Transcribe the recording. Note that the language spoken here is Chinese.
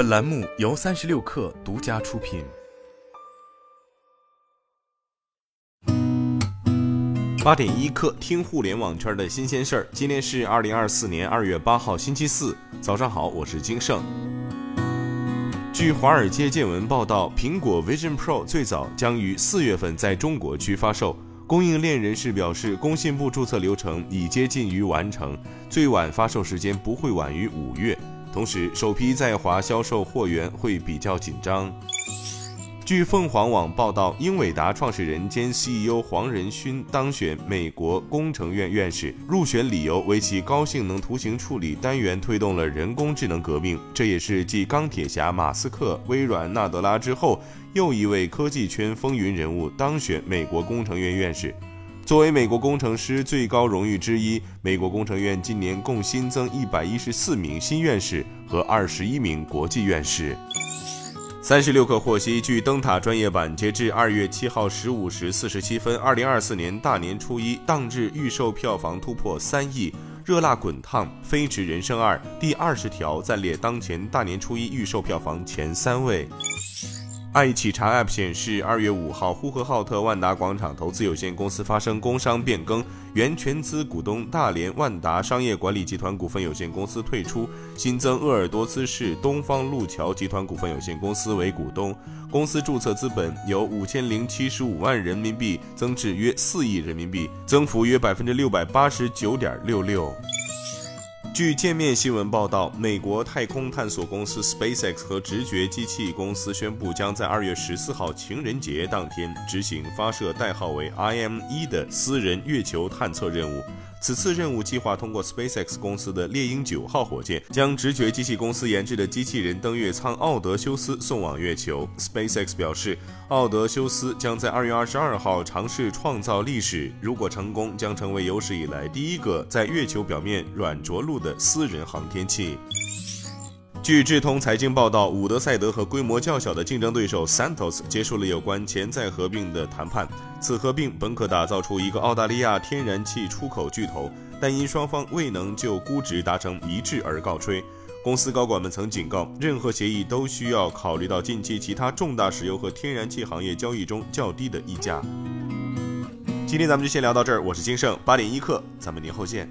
本栏目由三十六氪独家出品。八点一刻，听互联网圈的新鲜事儿。今天是二零二四年二月八号，星期四，早上好，我是金盛。据华尔街见闻报道，苹果 Vision Pro 最早将于四月份在中国区发售。供应链人士表示，工信部注册流程已接近于完成，最晚发售时间不会晚于五月。同时，首批在华销售货源会比较紧张。据凤凰网报道，英伟达创始人兼 CEO 黄仁勋当选美国工程院院士，入选理由为其高性能图形处理单元推动了人工智能革命。这也是继钢铁侠马斯克、微软纳德拉之后，又一位科技圈风云人物当选美国工程院院士。作为美国工程师最高荣誉之一，美国工程院今年共新增一百一十四名新院士和二十一名国际院士。三十六氪获悉，据灯塔专业版，截至二月七号十五时四十七分，二零二四年大年初一当日预售票房突破三亿，《热辣滚烫》《飞驰人生二》第二十条暂列当前大年初一预售票房前三位。爱企查 App 显示，二月五号，呼和浩特万达广场投资有限公司发生工商变更，原全资股东大连万达商业管理集团股份有限公司退出，新增鄂尔多斯市东方路桥集团股份有限公司为股东，公司注册资本由五千零七十五万人民币增至约四亿人民币，增幅约百分之六百八十九点六六。据界面新闻报道，美国太空探索公司 SpaceX 和直觉机器公司宣布，将在二月十四号情人节当天执行发射代号为 IM 一的私人月球探测任务。此次任务计划通过 SpaceX 公司的猎鹰九号火箭，将直觉机器公司研制的机器人登月舱奥德修斯送往月球。SpaceX 表示，奥德修斯将在二月二十二号尝试创造历史，如果成功，将成为有史以来第一个在月球表面软着陆的私人航天器。据智通财经报道，伍德赛德和规模较小的竞争对手 Santos 结束了有关潜在合并的谈判。此合并本可打造出一个澳大利亚天然气出口巨头，但因双方未能就估值达成一致而告吹。公司高管们曾警告，任何协议都需要考虑到近期其他重大石油和天然气行业交易中较低的溢价。今天咱们就先聊到这儿，我是金盛八点一刻，咱们年后见。